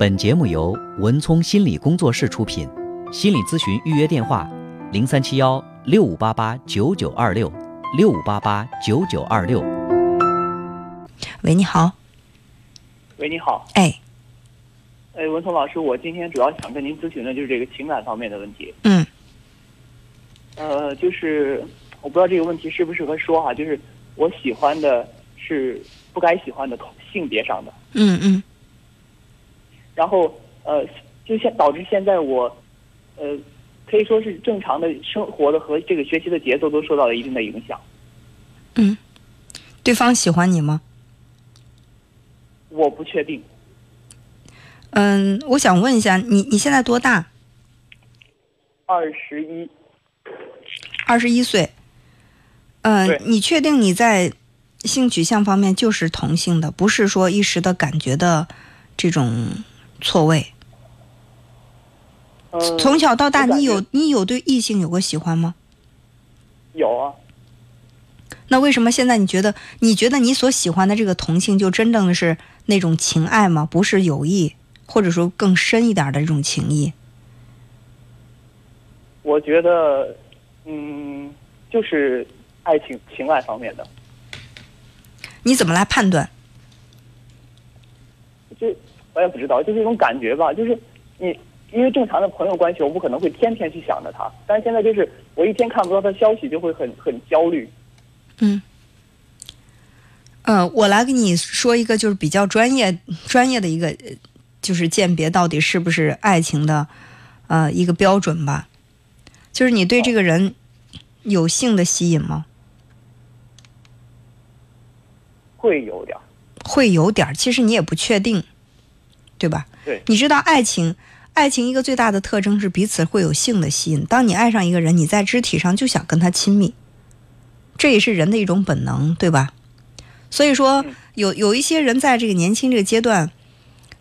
本节目由文聪心理工作室出品，心理咨询预约电话：零三七幺六五八八九九二六六五八八九九二六。喂，你好。喂，你好。哎，哎，文聪老师，我今天主要想跟您咨询的就是这个情感方面的问题。嗯呃，就是我不知道这个问题适不适合说哈，就是我喜欢的是不该喜欢的性别上的，嗯嗯然后呃，就现导致现在我呃可以说是正常的生活的和这个学习的节奏都受到了一定的影响。嗯，对方喜欢你吗？我不确定，嗯，我想问一下，你你现在多大？二十一，二十一岁。嗯、对你确定你在性取向方面就是同性的，不是说一时的感觉的这种错位？嗯、从小到大，你有你有对异性有过喜欢吗？有啊，那为什么现在你觉得你觉得你所喜欢的这个同性就真正的是那种情爱吗？不是友谊，或者说更深一点的这种情谊？我觉得嗯，就是爱情情爱方面的。你怎么来判断？就我也不知道，就是一种感觉吧。就是你因为正常的朋友关系，我不可能会天天去想着他，但是现在就是我一天看不到他消息，就会很很焦虑。嗯，呃，我来给你说一个就是比较专业专业的一个，呃就是鉴别到底是不是爱情的，呃，一个标准吧。就是你对这个人有性的吸引吗？会有点儿，会有点儿，其实你也不确定，对吧？对，你知道爱情，爱情一个最大的特征是彼此会有性的吸引。当你爱上一个人，你在肢体上就想跟他亲密，这也是人的一种本能，对吧？所以说嗯，有有一些人在这个年轻这个阶段，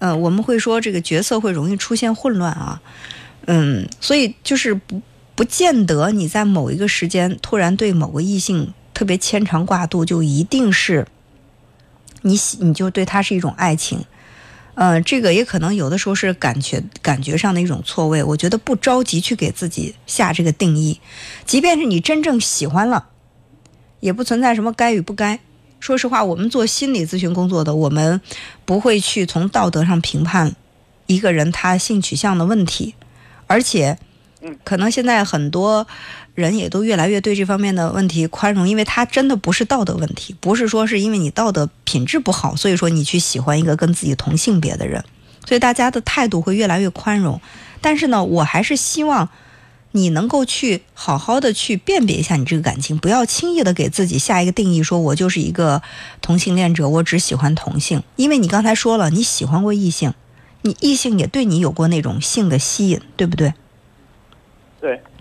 呃，我们会说这个角色会容易出现混乱啊，嗯，所以就是不不见得你在某一个时间突然对某个异性特别牵肠挂肚，就一定是你喜你就对他是一种爱情。呃，这个也可能有的时候是感觉感觉上的一种错位。我觉得不着急去给自己下这个定义，即便是你真正喜欢了，也不存在什么该与不该。说实话，我们做心理咨询工作的，我们不会去从道德上评判一个人他性取向的问题，而且可能现在很多人也都越来越对这方面的问题宽容，因为他真的不是道德问题，不是说是因为你道德品质不好，所以说你去喜欢一个跟自己同性别的人，所以大家的态度会越来越宽容。但是呢，我还是希望你能够去好好的去辨别一下你这个感情，不要轻易的给自己下一个定义，说我就是一个同性恋者，我只喜欢同性。因为你刚才说了，你喜欢过异性，你异性也对你有过那种性的吸引，对不对？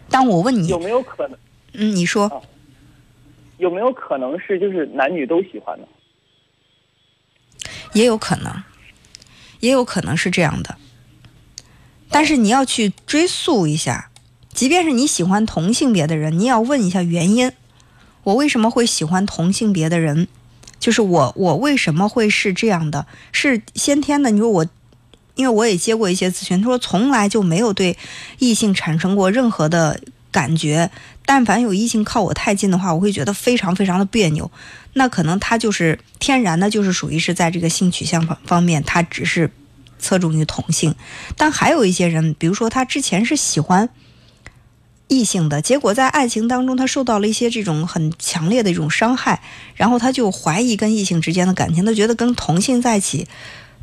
对，当我问你有，没有可能？嗯，你说，有没有可能是就是男女都喜欢呢？也有可能，也有可能是这样的。但是你要去追溯一下，即便是你喜欢同性别的人，你也要问一下原因。我为什么会喜欢同性别的人？就是我，我为什么会是这样的？是先天的？你说我，因为我也接过一些咨询，他说从来就没有对异性产生过任何的感觉。但凡有异性靠我太近的话，我会觉得非常非常的别扭。那可能他就是天然的，就是属于是在这个性取向方方面，他只是侧重于同性。但还有一些人，比如说他之前是喜欢异性的，结果在爱情当中他受到了一些这种很强烈的一种伤害，然后他就怀疑跟异性之间的感情，他觉得跟同性在一起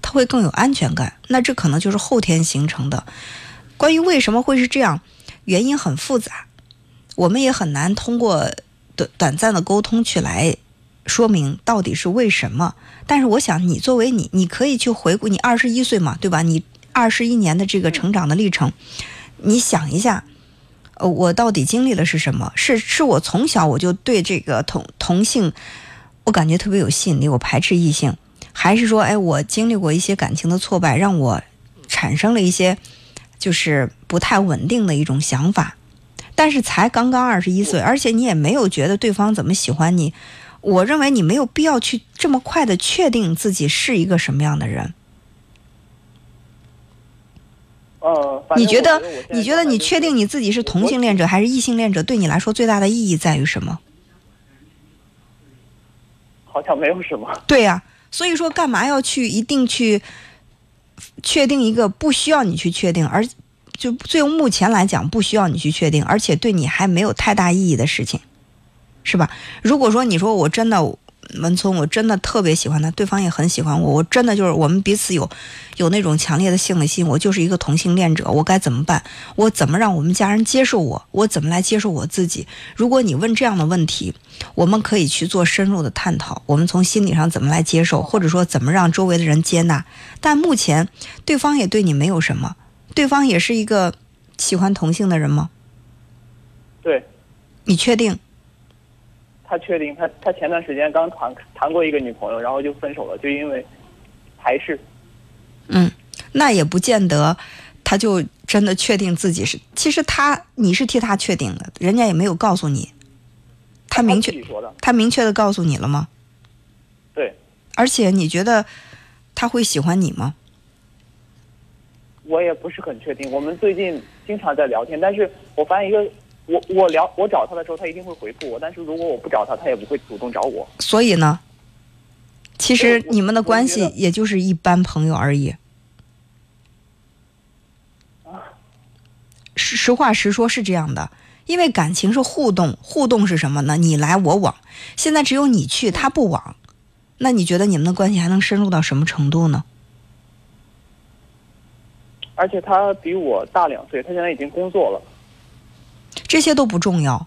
他会更有安全感。那这可能就是后天形成的。关于为什么会是这样，原因很复杂，我们也很难通过短短暂的沟通去来说明到底是为什么。但是我想，你作为你，你可以去回顾你二十一岁嘛，对吧？你二十一年的这个成长的历程，你想一下，呃，我到底经历了是什么？是是我从小我就对这个同同性，我感觉特别有吸引力，我排斥异性，还是说，哎，我经历过一些感情的挫败，让我产生了一些就是不太稳定的一种想法？但是才刚刚二十一岁，而且你也没有觉得对方怎么喜欢你，我认为你没有必要去这么快的确定自己是一个什么样的人。呃，反正你觉得你觉得你确定你自己是同性恋者还是异性恋者，对你来说最大的意义在于什么？好像没有什么。对呀、所以说干嘛要去一定去确定一个不需要你去确定，而就最目前来讲不需要你去确定，而且对你还没有太大意义的事情，是吧？如果说你说我真的文聪，我真的特别喜欢他，对方也很喜欢我，我真的就是我们彼此有有那种强烈的性的心，我就是一个同性恋者，我该怎么办？我怎么让我们家人接受我？我怎么来接受我自己？如果你问这样的问题，我们可以去做深入的探讨，我们从心理上怎么来接受，或者说怎么让周围的人接纳。但目前对方也对你没有什么，对方也是一个喜欢同性的人吗？对你确定？他确定，他他前段时间刚谈谈过一个女朋友，然后就分手了，就因为排斥。嗯，那也不见得，他就真的确定自己是。其实他你是替他确定的，人家也没有告诉你，他明确他明确的告诉你了吗？对而且你觉得他会喜欢你吗？我也不是很确定。我们最近经常在聊天，但是我发现一个，我我聊我找他的时候，他一定会回复我，但是如果我不找他，他也不会主动找我。所以呢，其实你们的关系也就是一般朋友而已。实实话实说，是这样的，因为感情是互动，互动是什么呢？你来我往，现在只有你去，他不往，那你觉得你们的关系还能深入到什么程度呢？而且他比我大两岁，他现在已经工作了。这些都不重要，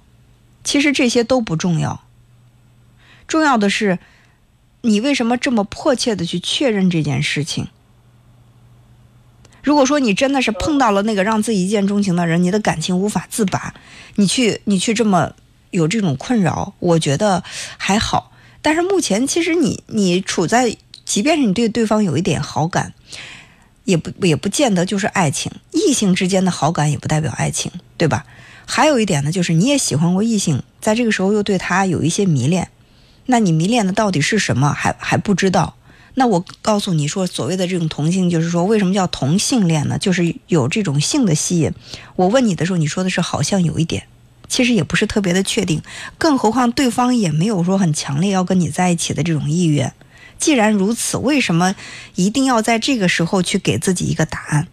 其实这些都不重要，重要的是你为什么这么迫切的去确认这件事情。如果说你真的是碰到了那个让自己一见钟情的人，你的感情无法自拔，你去你去这么有这种困扰，我觉得还好。但是目前其实你你处在，即便是你对对方有一点好感，也不也不见得就是爱情，异性之间的好感也不代表爱情，对吧？还有一点呢，就是你也喜欢过异性，在这个时候又对他有一些迷恋，那你迷恋的到底是什么，还还不知道。那我告诉你说，所谓的这种同性，就是说为什么叫同性恋呢？就是有这种性的吸引。我问你的时候，你说的是好像有一点，其实也不是特别的确定。更何况对方也没有说很强烈要跟你在一起的这种意愿。既然如此，为什么一定要在这个时候去给自己一个答案？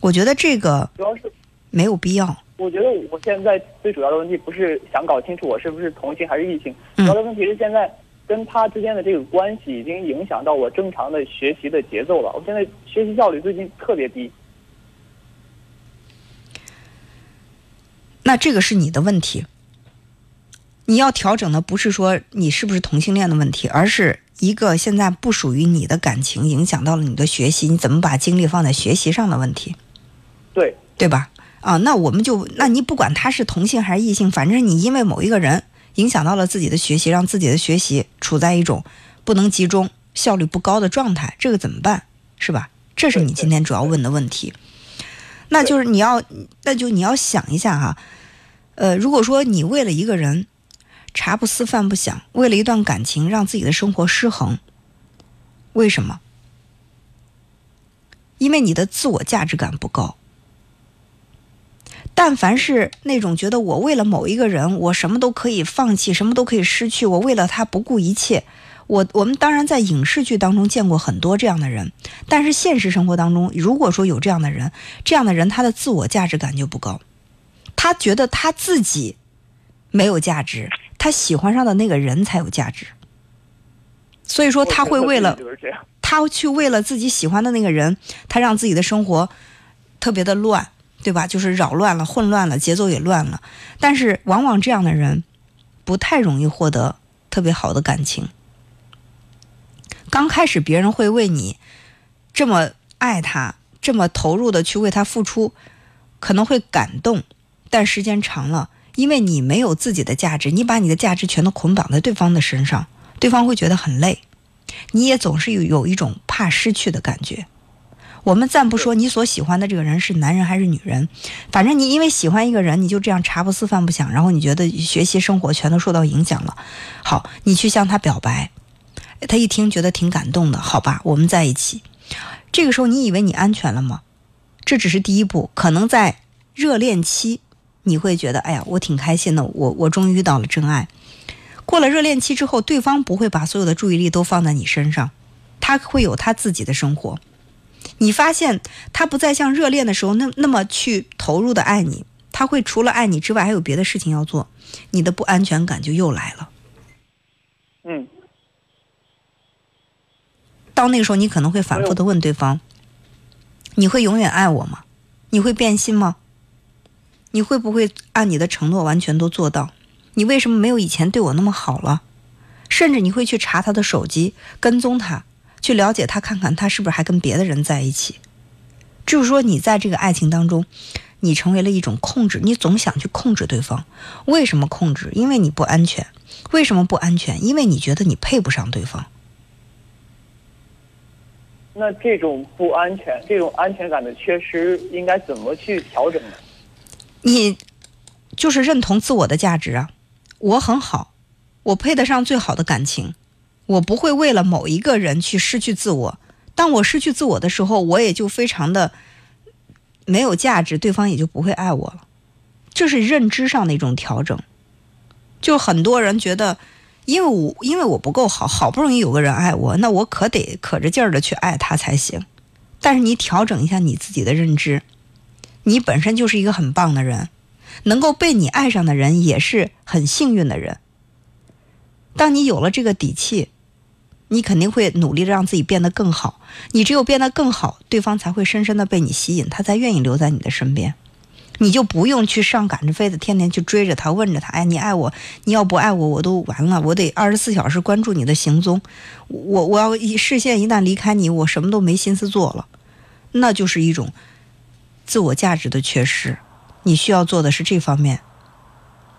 我觉得这个主要是没有必要。我觉得我现在最主要的问题不是想搞清楚我是不是同性还是异性，嗯主要的问题是现在跟他之间的这个关系已经影响到我正常的学习的节奏了。我现在学习效率最近特别低。那这个是你的问题。你要调整的不是说你是不是同性恋的问题，而是一个现在不属于你的感情影响到了你的学习，你怎么把精力放在学习上的问题，对，对吧？啊，那我们就，那你不管他是同性还是异性，反正你因为某一个人影响到了自己的学习，让自己的学习处在一种不能集中、效率不高的状态，这个怎么办？是吧？这是你今天主要问的问题。那就是你要，那就你要想一下哈，呃，如果说你为了一个人茶不思饭不想，为了一段感情让自己的生活失衡，为什么？因为你的自我价值感不高。但凡是那种觉得我为了某一个人，我什么都可以放弃，什么都可以失去，我为了他不顾一切。我我们当然在影视剧当中见过很多这样的人，但是现实生活当中，如果说有这样的人，这样的人他的自我价值感就不高，他觉得他自己没有价值，他喜欢上的那个人才有价值。所以说他会为了。他去为了自己喜欢的那个人，他让自己的生活特别的乱，对吧？就是扰乱了、混乱了，节奏也乱了。但是往往这样的人不太容易获得特别好的感情。刚开始别人会为你这么爱他，这么投入的去为他付出，可能会感动，但时间长了，因为你没有自己的价值，你把你的价值全都捆绑在对方的身上，对方会觉得很累。你也总是有有一种怕失去的感觉。我们暂不说你所喜欢的这个人是男人还是女人，反正你因为喜欢一个人，你就这样茶不思饭不想，然后你觉得学习生活全都受到影响了。好，你去向他表白，他一听觉得挺感动的，好吧，我们在一起。这个时候你以为你安全了吗？这只是第一步，可能在热恋期，你会觉得，哎呀，我挺开心的，我我终于遇到了真爱。过了热恋期之后，对方不会把所有的注意力都放在你身上，他会有他自己的生活。你发现他不再像热恋的时候那那么去投入的爱你，他会除了爱你之外还有别的事情要做，你的不安全感就又来了。嗯，到那个时候，你可能会反复的问对方：“你会永远爱我吗？你会变心吗？你会不会按你的承诺完全都做到？你为什么没有以前对我那么好了？甚至你会去查他的手机，跟踪他，去了解他，看看他是不是还跟别的人在一起。就是说，你在这个爱情当中，你成为了一种控制，你总想去控制对方。为什么控制？因为你不安全。为什么不安全？因为你觉得你配不上对方。那这种不安全、这种安全感的缺失，应该怎么去调整呢？你就是认同自我的价值啊！我很好，我配得上最好的感情，我不会为了某一个人去失去自我。当我失去自我的时候，我也就非常的没有价值，对方也就不会爱我了。这是认知上的一种调整。就很多人觉得，因为我因为我不够好，好不容易有个人爱我，那我可得可着劲儿的去爱他才行。但是你调整一下你自己的认知，你本身就是一个很棒的人，能够被你爱上的人也是很幸运的人。当你有了这个底气，你肯定会努力让自己变得更好。你只有变得更好，对方才会深深的被你吸引，他才愿意留在你的身边。你就不用去上赶着飞的，天天去追着他，问着他，哎，你爱我？你要不爱我，我都完了。我得二十四小时关注你的行踪。我我要一视线一旦离开你，我什么都没心思做了。那就是一种自我价值的缺失。你需要做的是这方面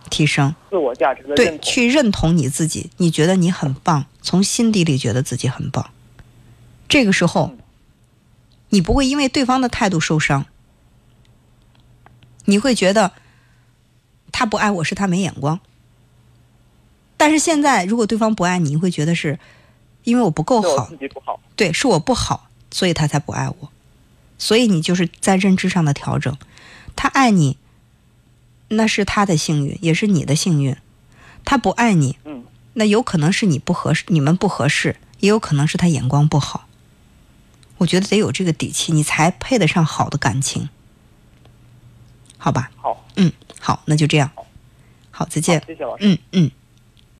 提升自我价值的对，去认同你自己。你觉得你很棒，从心底里觉得自己很棒。这个时候，你不会因为对方的态度受伤。你会觉得他不爱我是他没眼光，但是现在如果对方不爱你，你会觉得是因为我不够好，自己不好，对，是我不好，所以他才不爱我。所以你就是在认知上的调整。他爱你，那是他的幸运，也是你的幸运。他不爱你，嗯，那有可能是你不合适，你们不合适，也有可能是他眼光不好。我觉得得有这个底气，你才配得上好的感情。好吧，好，嗯，好，那就这样，好，再见，谢谢老师，嗯嗯。